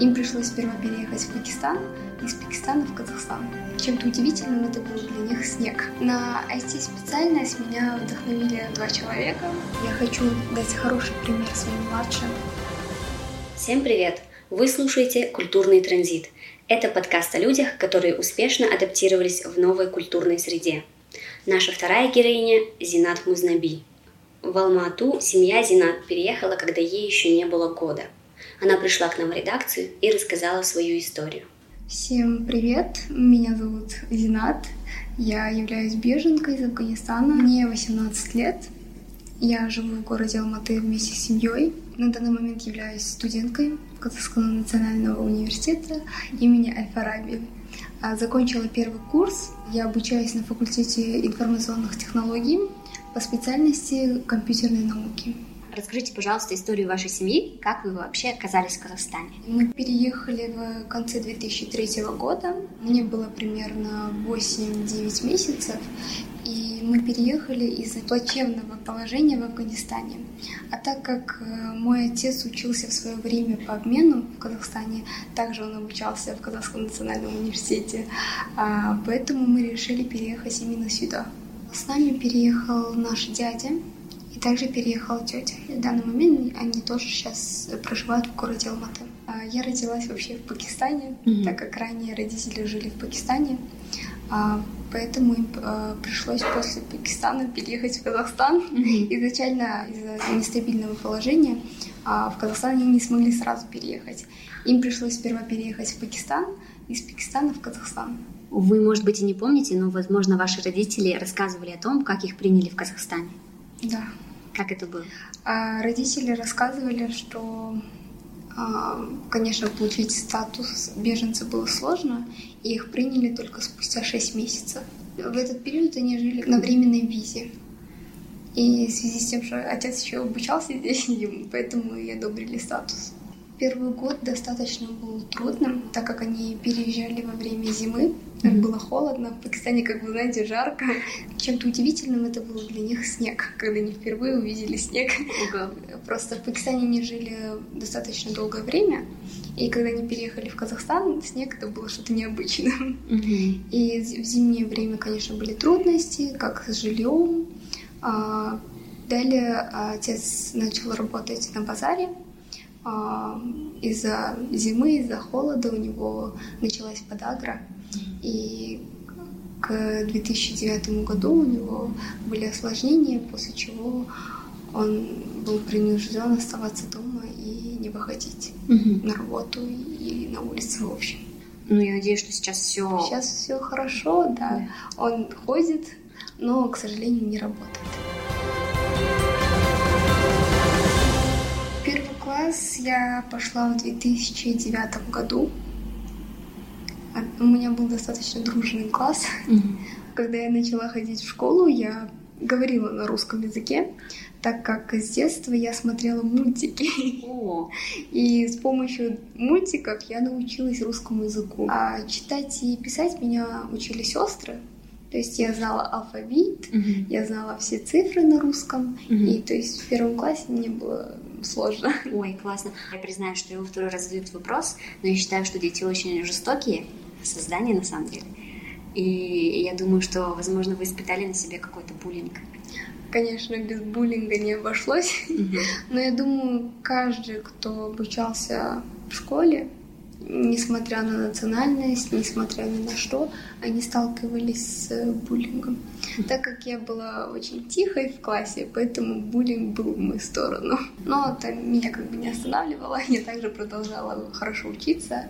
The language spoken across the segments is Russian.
Им пришлось сперва переехать в Пакистан, из Пакистана в Казахстан. Чем-то удивительным это был для них снег. На IT-специальность меня вдохновили два человека. Я хочу дать хороший пример своим младшим. Всем привет! Вы слушаете «Культурный транзит». Это подкаст о людях, которые успешно адаптировались в новой культурной среде. Наша вторая героиня – Зинат Музнаби. В Алмату семья Зинат переехала, когда ей еще не было года. Она пришла к нам в редакцию и рассказала свою историю. Всем привет, меня зовут Зинат, я являюсь беженкой из Афганистана, мне 18 лет, я живу в городе Алматы вместе с семьей. На данный момент являюсь студенткой Казахского национального университета имени Аль-Фараби. А, закончила первый курс. Я обучаюсь на факультете информационных технологий по специальности компьютерной науки. Расскажите, пожалуйста, историю вашей семьи. Как вы вообще оказались в Казахстане? Мы переехали в конце 2003 года. Мне было примерно 8-9 месяцев. И мы переехали из-за плачевного положения в Афганистане. А так как э, мой отец учился в свое время по обмену в Казахстане, также он обучался в Казахском национальном университете, а, поэтому мы решили переехать именно сюда. С нами переехал наш дядя, и также переехала тетя. В данный момент они тоже сейчас проживают в городе Алматы. А, я родилась вообще в Пакистане, mm-hmm. так как ранее родители жили в Пакистане. А, поэтому им а, пришлось после Пакистана переехать в Казахстан. Mm-hmm. Изначально из-за нестабильного положения в Казахстан они не смогли сразу переехать. Им пришлось сперва переехать в Пакистан, из Пакистана в Казахстан. Вы, может быть, и не помните, но, возможно, ваши родители рассказывали о том, как их приняли в Казахстане. Да. Как это было? А, родители рассказывали, что, а, конечно, получить статус беженца было сложно, и их приняли только спустя 6 месяцев. В этот период они жили на временной визе. И в связи с тем, что отец еще обучался здесь, поэтому и одобрили статус. Первый год достаточно был трудным, так как они переезжали во время зимы. Mm-hmm. Было холодно, в Пакистане, как вы знаете, жарко. Чем-то удивительным это был для них снег, когда они впервые увидели снег. Mm-hmm. Просто в Пакистане они жили достаточно долгое время, и когда они переехали в Казахстан, снег это было что-то необычное. Mm-hmm. И в зимнее время, конечно, были трудности, как с жильем. А, далее отец начал работать на базаре, а, из-за зимы, из-за холода у него началась подагра. И к 2009 году у него были осложнения, после чего он был принужден оставаться дома и не выходить угу. на работу и на улицу в общем. Ну, я надеюсь, что сейчас все. Сейчас все хорошо, да. да. Он ходит, но, к сожалению, не работает. класс я пошла в 2009 году. У меня был достаточно дружный класс. Mm-hmm. Когда я начала ходить в школу, я говорила на русском языке, так как с детства я смотрела мультики. Oh. И с помощью мультиков я научилась русскому языку. А читать и писать меня учили сестры. То есть я знала алфавит, uh-huh. я знала все цифры на русском, uh-huh. и то есть в первом классе мне было сложно. Ой, классно. Я признаю, что я второй раз задаю этот вопрос, но я считаю, что дети очень жестокие создания на самом деле. И я думаю, что, возможно, вы испытали на себе какой-то буллинг. Конечно, без буллинга не обошлось, uh-huh. но я думаю, каждый, кто обучался в школе, несмотря на национальность, несмотря ни на что, они сталкивались с буллингом. Так как я была очень тихой в классе, поэтому буллинг был в мою сторону. Но это меня как бы не останавливало, я также продолжала хорошо учиться.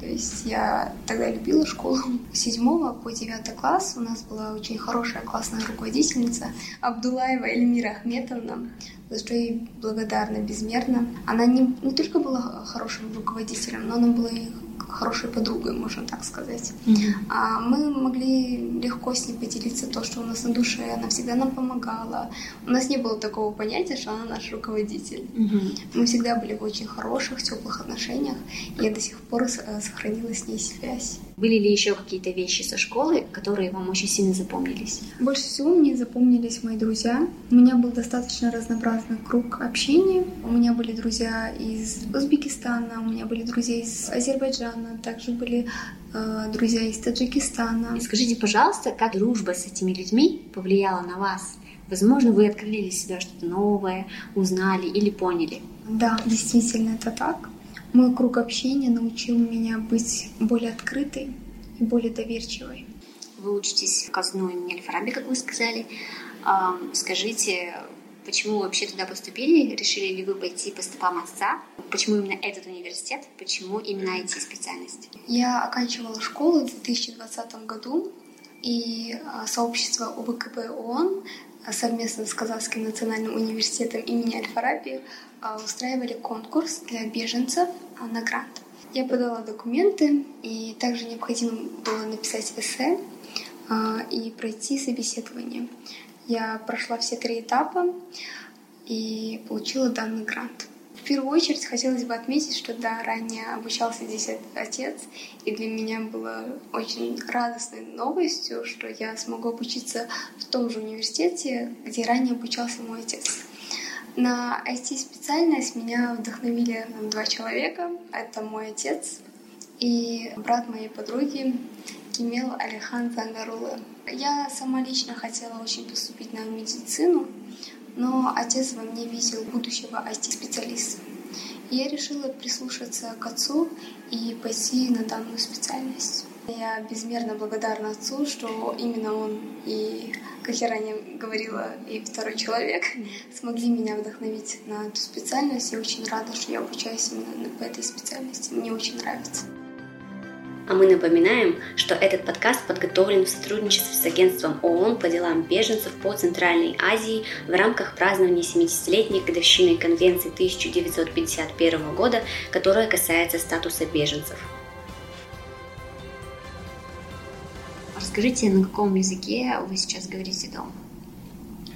То есть я тогда любила школу. С седьмого по девятый класс у нас была очень хорошая классная руководительница Абдулаева Эльмира Ахметовна за что ей благодарна безмерно. Она не, не только была хорошим руководителем, но она была и хорошей подругой, можно так сказать. Мгм. А мы могли легко с ней поделиться то, что у нас на душе. Она всегда нам помогала. У нас не было такого понятия, что она наш руководитель. Мгм. Мы всегда были в очень хороших, теплых отношениях, и я до сих пор э, сохранила с ней связь. Были ли еще какие-то вещи со школы, которые вам очень сильно запомнились? Больше всего мне запомнились мои друзья. У меня был достаточно разнообразный круг общения. У меня были друзья из Узбекистана, у меня были друзья из Азербайджана, также были э, друзья из Таджикистана. И скажите, пожалуйста, как дружба с этими людьми повлияла на вас? Возможно, вы открыли для себя что-то новое, узнали или поняли. Да, действительно, это так. Мой круг общения научил меня быть более открытой и более доверчивой. Вы учитесь в казну имени Аль-Фараби, как вы сказали. Скажите, почему вы вообще туда поступили? Решили ли вы пойти по стопам отца? Почему именно этот университет? Почему именно эти специальности? Я оканчивала школу в 2020 году, и а, сообщество ОБКБ ООН а, совместно с Казахским национальным университетом имени Аль-Фараби а, устраивали конкурс для беженцев на грант. Я подала документы, и также необходимо было написать эссе и пройти собеседование. Я прошла все три этапа и получила данный грант. В первую очередь хотелось бы отметить, что да, ранее обучался здесь от- отец, и для меня было очень радостной новостью, что я смогу обучиться в том же университете, где ранее обучался мой отец. На IT-специальность меня вдохновили два человека. Это мой отец и брат моей подруги Кимел Алихан Зангарулы. Я сама лично хотела очень поступить на медицину, но отец во мне видел будущего IT-специалиста. И я решила прислушаться к отцу и пойти на данную специальность. Я безмерно благодарна отцу, что именно он и, как я ранее говорила, и второй человек смогли меня вдохновить на эту специальность. Я очень рада, что я обучаюсь именно по этой специальности. Мне очень нравится. А мы напоминаем, что этот подкаст подготовлен в сотрудничестве с агентством ООН по делам беженцев по Центральной Азии в рамках празднования 70-летней годовщины Конвенции 1951 года, которая касается статуса беженцев. Расскажите, на каком языке вы сейчас говорите дома?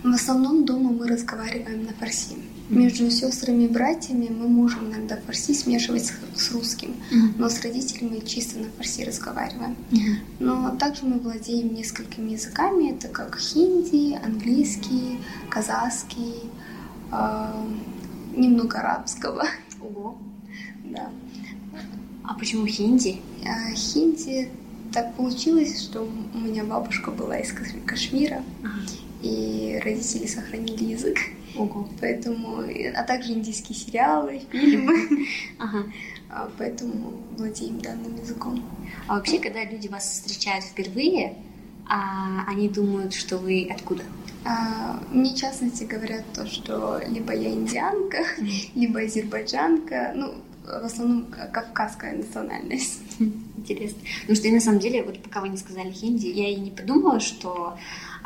В основном дома мы разговариваем на фарси. Между сестрами и братьями мы можем иногда фарси смешивать с, с русским, но с родителями чисто на фарси разговариваем. Но также мы владеем несколькими языками, это как хинди, английский, казахский, э, немного арабского. Ого. Да. А почему хинди? А хинди так получилось, что у меня бабушка была из Каш- Кашмира, и родители сохранили язык. Ого. Поэтому, а также индийские сериалы, фильмы. Ага. А, Поэтому владеем данным языком. А вообще, когда люди вас встречают впервые, а они думают, что вы откуда? А, Мне в частности говорят то, что либо я индианка, либо азербайджанка, ну, в основном кавказская национальность. Интересно. Потому что я на самом деле, вот пока вы не сказали хинди, я и не подумала, что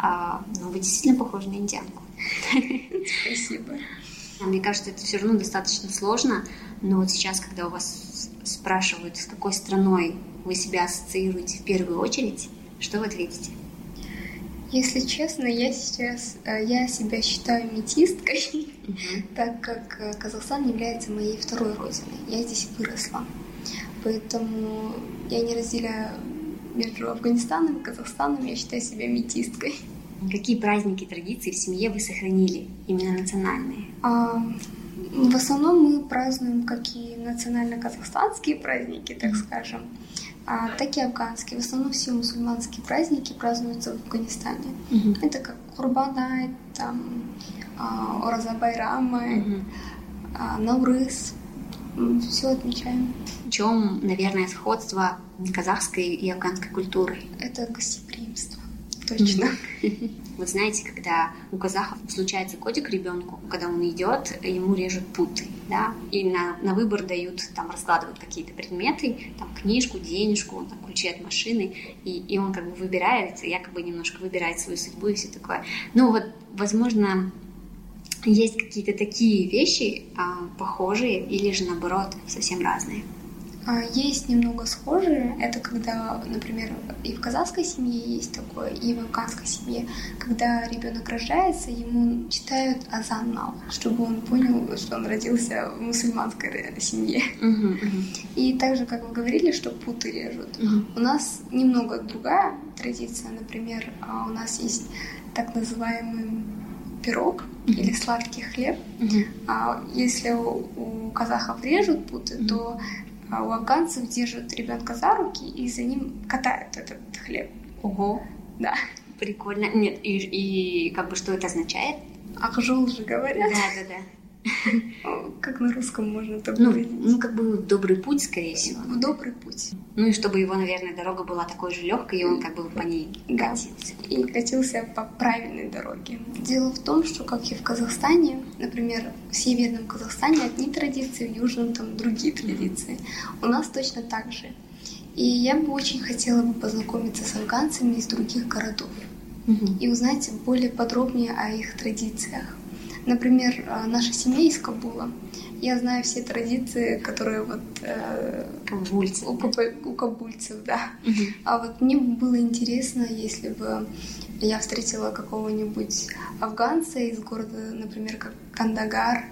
а, ну, вы действительно похожи на индианку. Спасибо. А Мне кажется, это все равно достаточно сложно, но вот сейчас, когда у вас спрашивают, с какой страной вы себя ассоциируете в первую очередь, что вы ответите? Если честно, я сейчас, э, я себя считаю метисткой, Мгм. так как э, Казахстан является моей второй родиной. Я здесь выросла. Поэтому я не разделяю между Афганистаном и Казахстаном, я считаю себя метисткой. Какие праздники и традиции в семье вы сохранили, именно национальные? А, в основном мы празднуем как и национально-казахстанские праздники, так скажем, а, так и афганские. В основном все мусульманские праздники празднуются в Афганистане. Мгм. Это как Курбанай, там, а, Ораза Байрамы, Мгм. а, Наурыз. Все отмечаем. В чем, наверное, сходство казахской и афганской культуры? Это гостеприимство. Точно. Вот знаете, когда у казахов случается котик ребенку, когда он идет, ему режут путы, да, и на, на выбор дают, там раскладывают какие-то предметы, там книжку, денежку, там ключи от машины, и, и он как бы выбирает, якобы немножко выбирает свою судьбу и все такое. Ну вот, возможно, есть какие-то такие вещи а, похожие или же наоборот совсем разные. А, есть немного схожие. Это когда, например, и в казахской семье есть такое, и в афганской семье, когда ребенок рождается, ему читают азан мал, чтобы он понял, что он родился в мусульманской семье. Угу, угу. И также, как вы говорили, что путы режут. Угу. У нас немного другая традиция. Например, а, у нас есть так называемый пирог Мгм. или сладкий хлеб. Угу. А если у, у казахов режут путы, Мгм. то у афганцев держат ребенка за руки и за ним катают этот хлеб. Ого, Да. прикольно. Нет, и, и как бы что это означает? Ахжол же говорят. Да, да, да. Как на русском можно это Ну, ну, как бы добрый путь, скорее всего. В добрый путь. Ну и чтобы его, наверное, дорога была такой же легкой, и он как бы по ней Да. катился. И катился по правильной дороге. Дело в том, что, как и в Казахстане, например, в северном Казахстане одни традиции, в южном там другие традиции. У нас точно так же. И я бы очень хотела бы познакомиться с афганцами из других городов Мгм. и узнать более подробнее о их традициях. Например, э, наша семья из Кабула. Я знаю все традиции, которые вот э, у, капа- у кабульцев, да. Мгм. А вот мне бы было интересно, если бы я встретила какого-нибудь афганца из города, например, как Кандагар,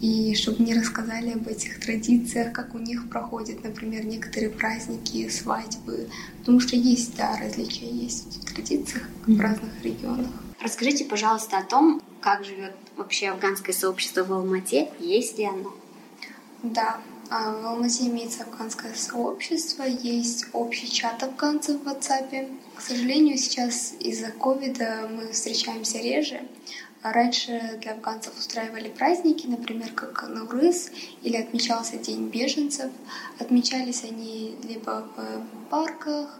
и чтобы мне рассказали об этих традициях, как у них проходят, например, некоторые праздники, свадьбы. Потому что есть, да, различия есть в традициях в Мгм. разных регионах. Расскажите, пожалуйста, о том, как живет вообще афганское сообщество в Алмате, есть ли оно? Да, а, в Алмате имеется афганское сообщество, есть общий чат афганцев в WhatsApp. К сожалению, сейчас из-за ковида мы встречаемся реже. А Раньше для афганцев устраивали праздники, например, как Наурыз, или отмечался День беженцев. Отмечались они либо в парках,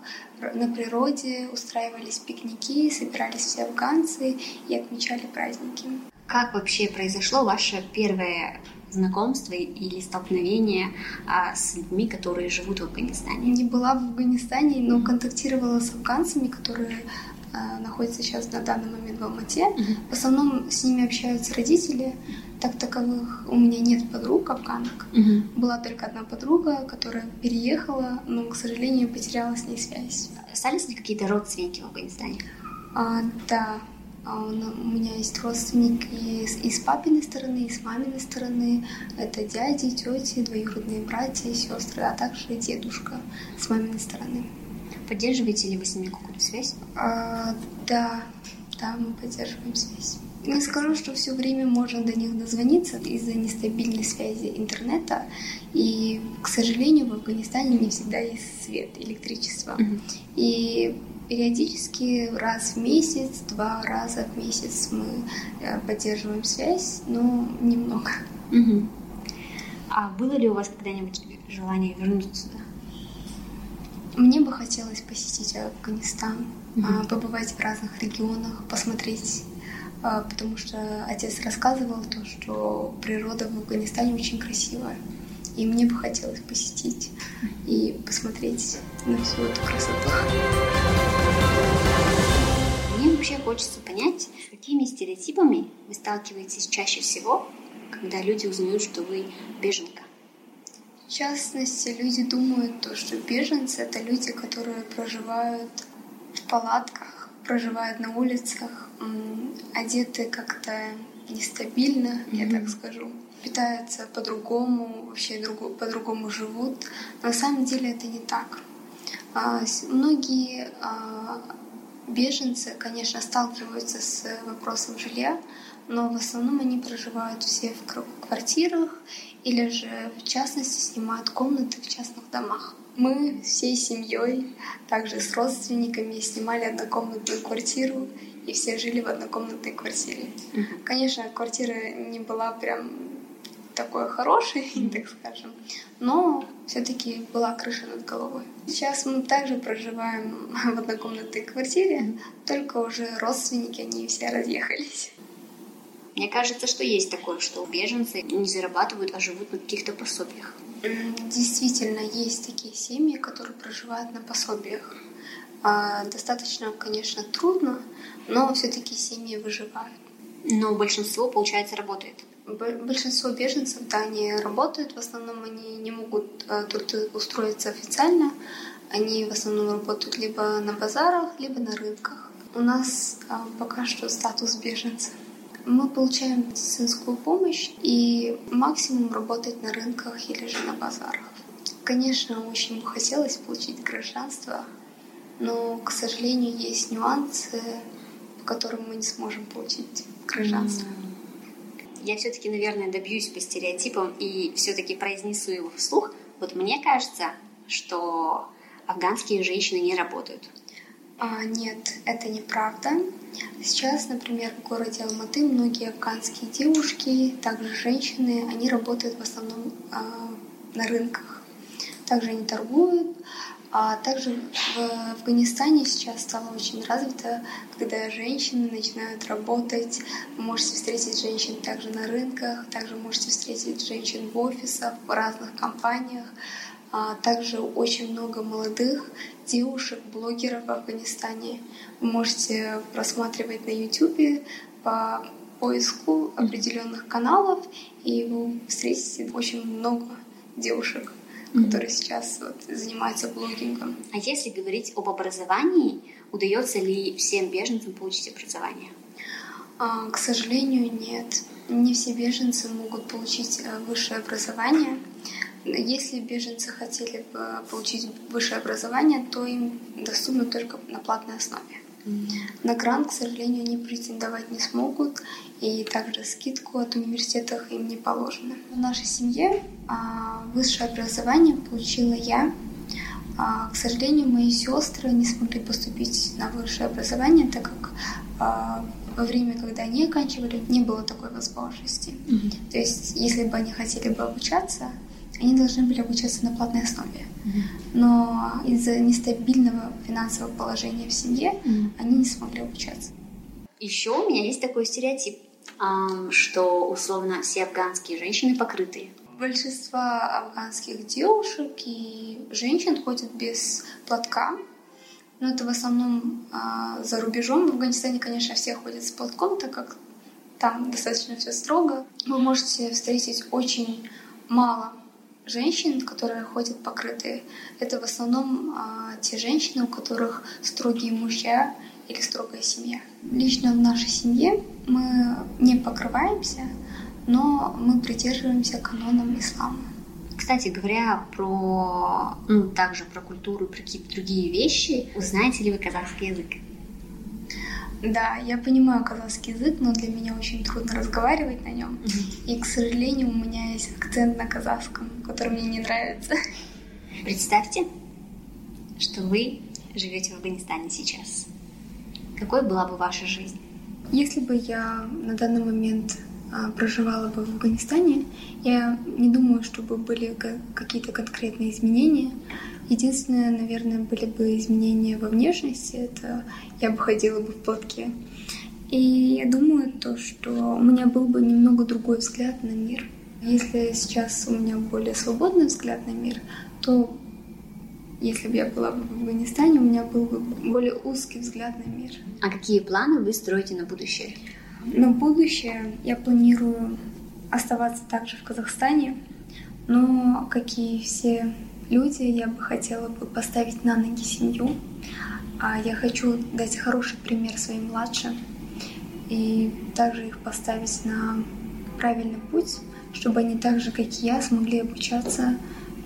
на природе, устраивались пикники, собирались все афганцы и отмечали праздники. Как вообще произошло ваше первое знакомство или столкновение а, с людьми, которые живут в Афганистане? Не была в Афганистане, но контактировала с афганцами, которые э, находятся сейчас на данный момент в Алмате. Мгм. В основном с ними общаются родители. Так таковых у меня нет подруг афганок. Мгм. Была только одна подруга, которая переехала, но, к сожалению, потеряла с ней связь. Остались ли какие-то родственники в Афганистане? А, да, а у меня есть родственники и с папиной стороны, и с маминой стороны. Это дяди, тети, двоюродные братья и сестры, а также дедушка с маминой стороны. Поддерживаете ли вы с ними какую-то связь? А, да, да, мы поддерживаем связь. Не скажу, что все время можно до них дозвониться из-за нестабильной связи интернета. И, к сожалению, в Афганистане не всегда есть свет, электричество. Мгм. И периодически раз в месяц, два раза в месяц мы э, поддерживаем связь, но немного. Мгм. А было ли у вас когда-нибудь желание вернуться? Мне бы хотелось посетить Афганистан, а, побывать в разных регионах, посмотреть, а, потому что отец рассказывал то, что природа в Афганистане очень красивая. И мне бы хотелось посетить и посмотреть на всю эту красоту. Мне вообще хочется понять, с какими стереотипами вы сталкиваетесь чаще всего, когда люди узнают, что вы беженка. В частности, люди думают, то, что беженцы — это люди, которые проживают в палатках, проживают на улицах, одеты как-то нестабильно, я Мгм. так скажу, питаются по-другому, вообще по-другому живут. Но на самом деле это не так. А, Многие а, беженцы, конечно, сталкиваются с вопросом жилья, но в основном они проживают все в квартирах или же, в частности, снимают комнаты в частных домах. Мы всей семьей, также с родственниками, снимали однокомнатную квартиру, и все жили в однокомнатной квартире. Конечно, квартира не была прям такой хорошей, так скажем, но все-таки была крыша над головой. Сейчас мы также проживаем в однокомнатной квартире, только уже родственники, они все разъехались. Мне кажется, что есть такое, что беженцы не зарабатывают, а живут на каких-то пособиях. Действительно, есть такие семьи, которые проживают на пособиях. А, Достаточно, конечно, трудно, но все-таки семьи выживают. Но большинство, получается, работает. Большинство беженцев, да, они работают, в основном они не могут э, тут устроиться официально, они в основном работают либо на базарах, либо на рынках. У нас а, пока что статус беженца. Мы получаем медицинскую помощь и максимум работать на рынках или же на базарах. Конечно, очень бы хотелось получить гражданство, но, к сожалению, есть нюансы, по которым мы не сможем получить гражданство. Я все-таки, наверное, добьюсь по стереотипам и все-таки произнесу его вслух. Вот мне кажется, что афганские женщины не работают. А, нет, это неправда. Сейчас, например, в городе Алматы многие афганские девушки, также женщины, они работают в основном а, на рынках. Также они торгуют. А также в Афганистане сейчас стало очень развито, когда женщины начинают работать. Вы можете встретить женщин также на рынках, также можете встретить женщин в офисах, в разных компаниях. А также очень много молодых девушек, блогеров в Афганистане. Вы можете просматривать на YouTube по поиску определенных каналов, и вы встретите очень много девушек, mm-hmm. которые сейчас вот занимаются блогингом. А если говорить об образовании, удается ли всем беженцам получить образование? А, к сожалению, нет. Не все беженцы могут получить э, высшее образование. Если беженцы хотели бы получить высшее образование, то им доступно только на платной основе. На грант, к сожалению, они претендовать не смогут, и также скидку от университета им не положено. В нашей семье а, высшее образование получила я. А, к сожалению, мои сестры не смогли поступить на высшее образование, так как а, во время, когда они оканчивали, не было такой возможности. Mm-hmm. То есть, если бы они хотели бы обучаться, они должны были обучаться на платной основе. Но из-за нестабильного финансового положения в семье они не смогли обучаться. Еще у меня есть такой стереотип, что условно все афганские женщины покрытые. Большинство афганских девушек и женщин ходят без платка, но это в основном а, за рубежом. В Афганистане, конечно, все ходят с платком, так как там достаточно все строго. Вы можете встретить очень мало женщин, которые ходят покрытые, это в основном а, те женщины, у которых строгие мужья или строгая семья. Лично в нашей семье мы не покрываемся, но мы придерживаемся канонам ислама. Кстати говоря, про, ну, также про культуру, про какие-то другие вещи, узнаете ли вы казахский язык? Да, я понимаю казахский язык, но для меня очень трудно разговаривать на нем. И, к сожалению, у меня есть акцент на казахском, который мне не нравится. Представьте, что вы живете в Афганистане сейчас. Какой была бы ваша жизнь? Если бы я на данный момент а, проживала бы в Афганистане, я не думаю, чтобы были какие-то конкретные изменения. Единственное, наверное, были бы изменения во внешности. Это я бы ходила бы в платке. И я думаю, то, что у меня был бы немного другой взгляд на мир. Если сейчас у меня более свободный взгляд на мир, то если бы я была бы в Афганистане, у меня был бы более узкий взгляд на мир. А какие планы вы строите на будущее? На будущее я планирую оставаться также в Казахстане, но, как и все люди, я бы хотела поставить на ноги семью. А я хочу дать хороший пример своим младшим и также их поставить на правильный путь, чтобы они так же, как и я, смогли обучаться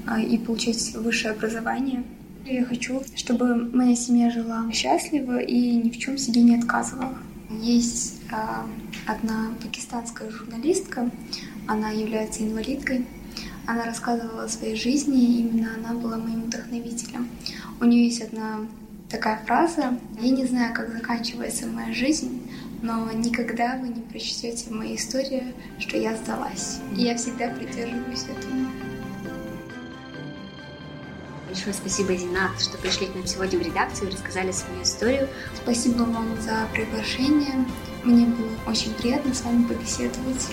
а, и получить высшее образование. Я хочу, чтобы моя семья жила счастливо и ни в чем себе не отказывала. Есть а, одна пакистанская журналистка, она является инвалидкой, она рассказывала о своей жизни, и именно она была моим вдохновителем. У нее есть одна такая фраза «Я не знаю, как заканчивается моя жизнь, но никогда вы не прочтете в моей истории, что я сдалась». И я всегда придерживаюсь этого. Большое спасибо, Зинат, что пришли к нам сегодня в редакцию и рассказали свою историю. Спасибо вам за приглашение. Мне было очень приятно с вами побеседовать.